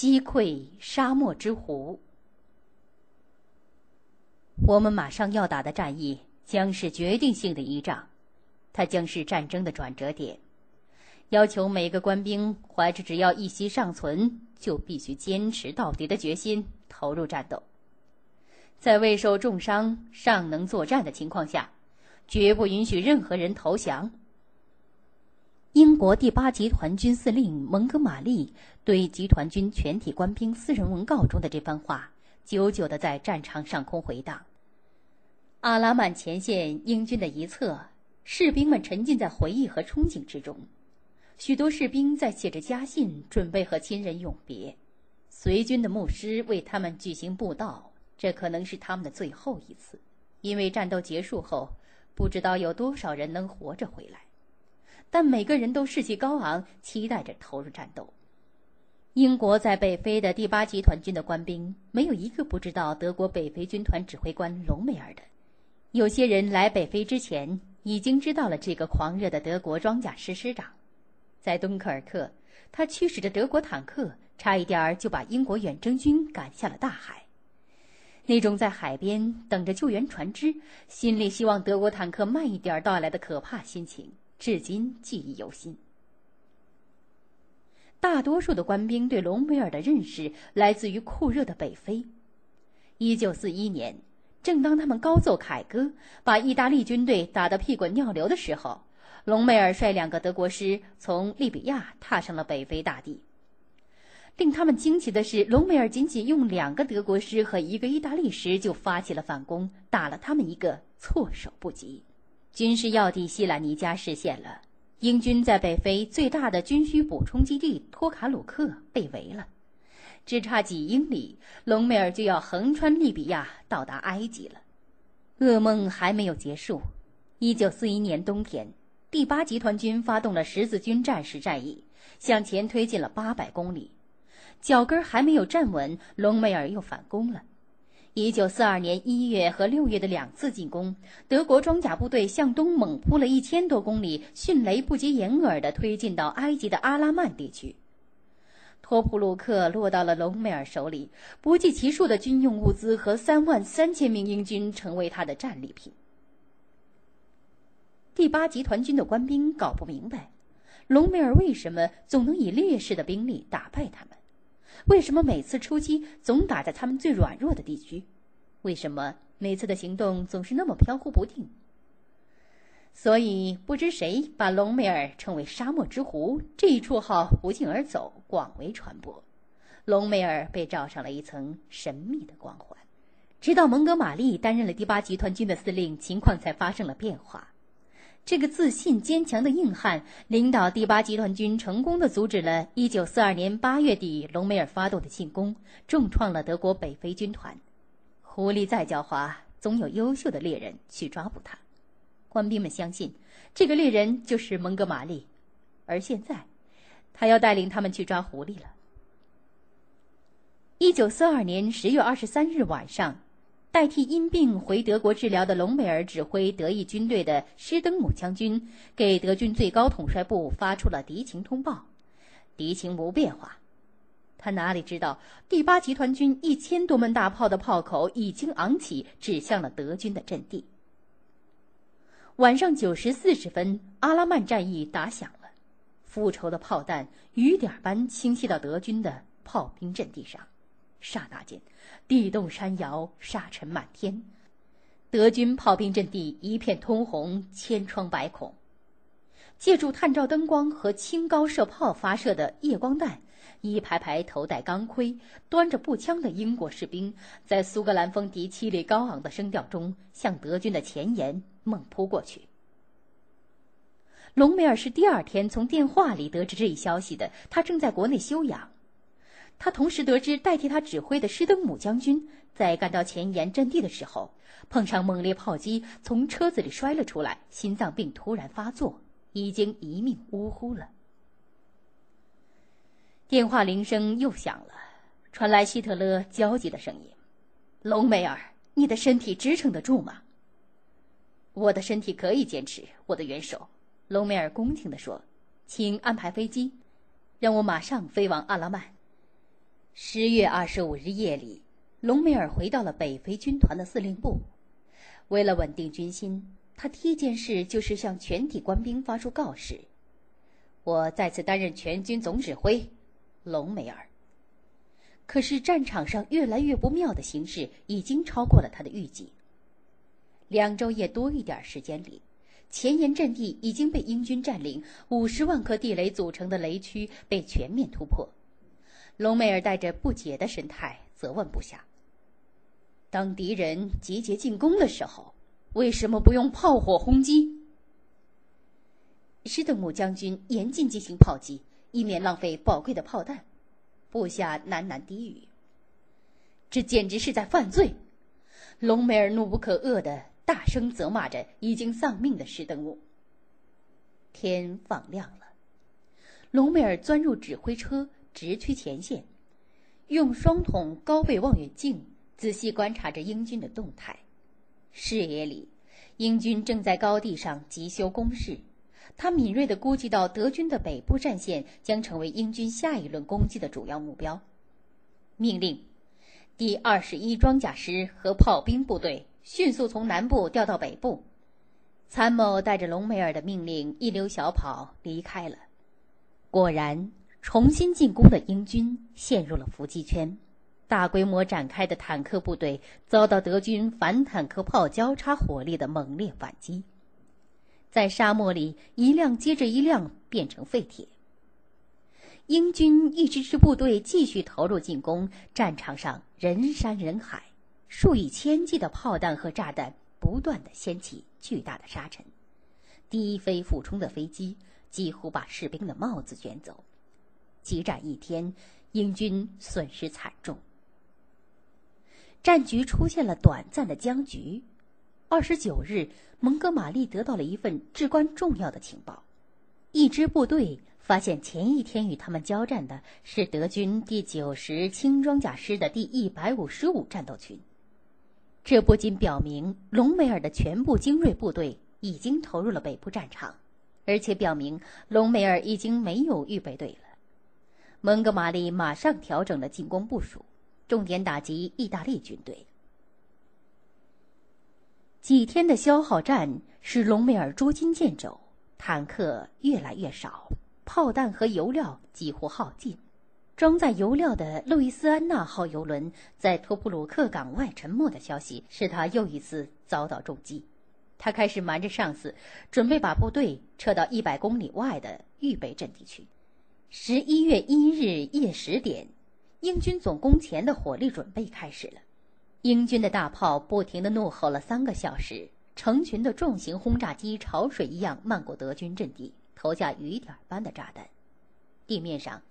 击溃沙漠之狐。我们马上要打的战役将是决定性的一仗，它将是战争的转折点。要求每个官兵怀着只要一息尚存，就必须坚持到底的决心，投入战斗。在未受重伤、尚能作战的情况下，绝不允许任何人投降。英国第八集团军司令蒙哥马利对集团军全体官兵私人文告中的这番话，久久的在战场上空回荡。阿拉曼前线英军的一侧，士兵们沉浸在回忆和憧憬之中。许多士兵在写着家信，准备和亲人永别。随军的牧师为他们举行布道，这可能是他们的最后一次，因为战斗结束后，不知道有多少人能活着回来。但每个人都士气高昂，期待着投入战斗。英国在北非的第八集团军的官兵，没有一个不知道德国北非军团指挥官隆美尔的。有些人来北非之前，已经知道了这个狂热的德国装甲师师长。在敦刻尔克，他驱使着德国坦克，差一点儿就把英国远征军赶下了大海。那种在海边等着救援船只，心里希望德国坦克慢一点到来的可怕心情，至今记忆犹新。大多数的官兵对隆美尔的认识来自于酷热的北非。一九四一年，正当他们高奏凯歌，把意大利军队打得屁滚尿流的时候。隆美尔率两个德国师从利比亚踏上了北非大地。令他们惊奇的是，隆美尔仅仅用两个德国师和一个意大利师就发起了反攻，打了他们一个措手不及。军事要地西兰尼加失陷了，英军在北非最大的军需补充基地托卡鲁克被围了，只差几英里，隆美尔就要横穿利比亚到达埃及了。噩梦还没有结束。一九四一年冬天。第八集团军发动了十字军战时战役，向前推进了八百公里，脚跟还没有站稳，隆美尔又反攻了。一九四二年一月和六月的两次进攻，德国装甲部队向东猛扑了一千多公里，迅雷不及掩耳地推进到埃及的阿拉曼地区。托普鲁克落到了隆美尔手里，不计其数的军用物资和三万三千名英军成为他的战利品。第八集团军的官兵搞不明白，隆美尔为什么总能以劣势的兵力打败他们？为什么每次出击总打在他们最软弱的地区？为什么每次的行动总是那么飘忽不定？所以，不知谁把隆美尔称为“沙漠之狐”这一绰号不胫而走，广为传播。隆美尔被罩上了一层神秘的光环，直到蒙哥马利担任了第八集团军的司令，情况才发生了变化。这个自信坚强的硬汉领导第八集团军，成功的阻止了1942年8月底隆美尔发动的进攻，重创了德国北非军团。狐狸再狡猾，总有优秀的猎人去抓捕它。官兵们相信，这个猎人就是蒙哥马利，而现在，他要带领他们去抓狐狸了。1942年10月23日晚上。代替因病回德国治疗的隆美尔指挥德意军队的施登姆将军给德军最高统帅部发出了敌情通报，敌情无变化。他哪里知道，第八集团军一千多门大炮的炮口已经昂起，指向了德军的阵地。晚上九时四十分，阿拉曼战役打响了，复仇的炮弹雨点般倾泻到德军的炮兵阵地上。刹那间，地动山摇，沙尘满天，德军炮兵阵地一片通红，千疮百孔。借助探照灯光和轻高射炮发射的夜光弹，一排排头戴钢盔、端着步枪的英国士兵，在苏格兰风笛凄厉高昂的声调中，向德军的前沿猛扑过去。隆美尔是第二天从电话里得知这一消息的，他正在国内休养。他同时得知，代替他指挥的施登姆将军在赶到前沿阵地的时候，碰上猛烈炮击，从车子里摔了出来，心脏病突然发作，已经一命呜呼了。电话铃声又响了，传来希特勒焦急的声音：“隆美尔，你的身体支撑得住吗？”“我的身体可以坚持，我的元首。”隆美尔恭敬地说：“请安排飞机，让我马上飞往阿拉曼。”十月二十五日夜里，隆美尔回到了北非军团的司令部。为了稳定军心，他第一件事就是向全体官兵发出告示：“我再次担任全军总指挥，隆美尔。”可是战场上越来越不妙的形势已经超过了他的预计。两昼夜多一点时间里，前沿阵地已经被英军占领，五十万颗地雷组成的雷区被全面突破。隆美尔带着不解的神态责问部下：“当敌人集结进攻的时候，为什么不用炮火轰击？”施德姆将军严禁进行炮击，以免浪费宝贵的炮弹。部下喃喃低语：“这简直是在犯罪！”隆美尔怒不可遏的大声责骂着已经丧命的施德姆。天放亮了，隆美尔钻入指挥车。直趋前线，用双筒高倍望远镜仔细观察着英军的动态。视野里，英军正在高地上急修工事。他敏锐地估计到德军的北部战线将成为英军下一轮攻击的主要目标。命令：第二十一装甲师和炮兵部队迅速从南部调到北部。参谋带着隆美尔的命令一溜小跑离开了。果然。重新进攻的英军陷入了伏击圈，大规模展开的坦克部队遭到德军反坦克炮交叉火力的猛烈反击，在沙漠里一辆接着一辆变成废铁。英军一支支部队继续投入进攻，战场上人山人海，数以千计的炮弹和炸弹不断的掀起巨大的沙尘，低飞俯冲的飞机几乎把士兵的帽子卷走。激战一天，英军损失惨重，战局出现了短暂的僵局。二十九日，蒙哥马利得到了一份至关重要的情报：一支部队发现前一天与他们交战的是德军第九十轻装甲师的第一百五十五战斗群。这不仅表明隆美尔的全部精锐部队已经投入了北部战场，而且表明隆美尔已经没有预备队了。蒙哥马利马上调整了进攻部署，重点打击意大利军队。几天的消耗战使隆美尔捉襟见肘，坦克越来越少，炮弹和油料几乎耗尽。装载油料的路易斯安那号油轮在托普鲁克港外沉没的消息，使他又一次遭到重击。他开始瞒着上司，准备把部队撤到一百公里外的预备阵地去。十一月一日夜十点，英军总攻前的火力准备开始了。英军的大炮不停地怒吼了三个小时，成群的重型轰炸机潮水一样漫过德军阵地，投下雨点般的炸弹。地面上，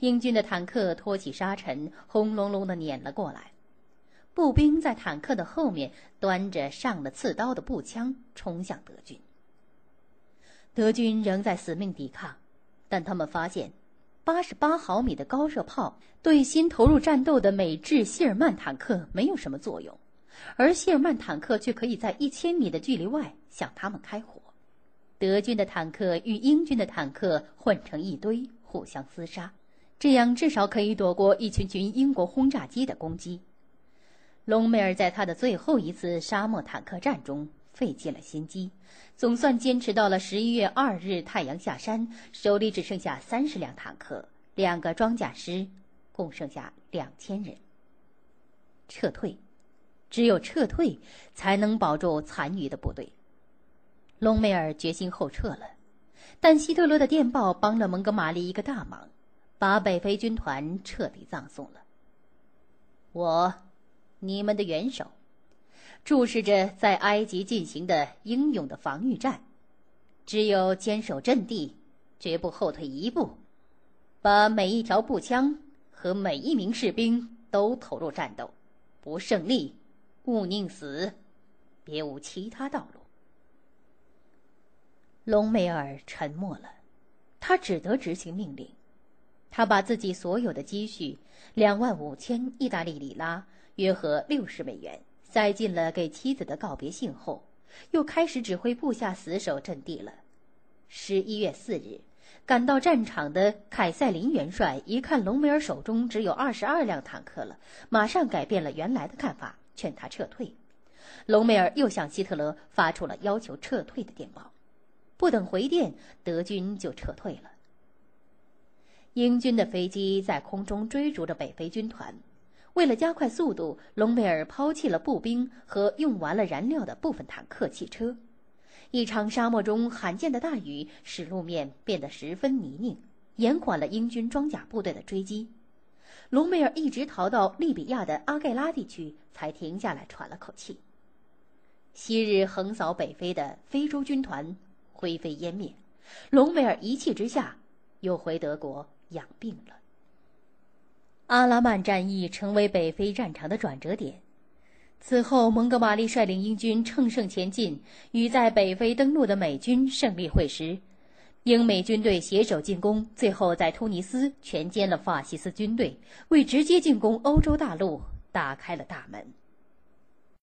英军的坦克拖起沙尘，轰隆隆地碾了过来。步兵在坦克的后面端着上了刺刀的步枪冲向德军。德军仍在死命抵抗，但他们发现。八十八毫米的高射炮对新投入战斗的美制谢尔曼坦克没有什么作用，而谢尔曼坦克却可以在一千米的距离外向他们开火。德军的坦克与英军的坦克混成一堆，互相厮杀，这样至少可以躲过一群群英国轰炸机的攻击。隆美尔在他的最后一次沙漠坦克战中。费尽了心机，总算坚持到了十一月二日太阳下山，手里只剩下三十辆坦克，两个装甲师，共剩下两千人。撤退，只有撤退才能保住残余的部队。隆美尔决心后撤了，但希特勒的电报帮了蒙哥马利一个大忙，把北非军团彻底葬送了。我，你们的元首。注视着在埃及进行的英勇的防御战，只有坚守阵地，绝不后退一步，把每一条步枪和每一名士兵都投入战斗，不胜利，勿宁死，别无其他道路。隆美尔沉默了，他只得执行命令。他把自己所有的积蓄两万五千意大利里拉，约合六十美元。塞进了给妻子的告别信后，又开始指挥部下死守阵地了。十一月四日，赶到战场的凯塞林元帅一看隆美尔手中只有二十二辆坦克了，马上改变了原来的看法，劝他撤退。隆美尔又向希特勒发出了要求撤退的电报，不等回电，德军就撤退了。英军的飞机在空中追逐着北非军团，为了加快速度，隆美尔抛弃了步兵和用完了燃料的部分坦克、汽车。一场沙漠中罕见的大雨使路面变得十分泥泞，延缓了英军装甲部队的追击。隆美尔一直逃到利比亚的阿盖拉地区，才停下来喘了口气。昔日横扫北非的非洲军团灰飞烟灭，隆美尔一气之下又回德国养病了。阿拉曼战役成为北非战场的转折点。此后，蒙哥马利率领英军乘胜前进，与在北非登陆的美军胜利会师。英美军队携手进攻，最后在突尼斯全歼了法西斯军队，为直接进攻欧洲大陆打开了大门。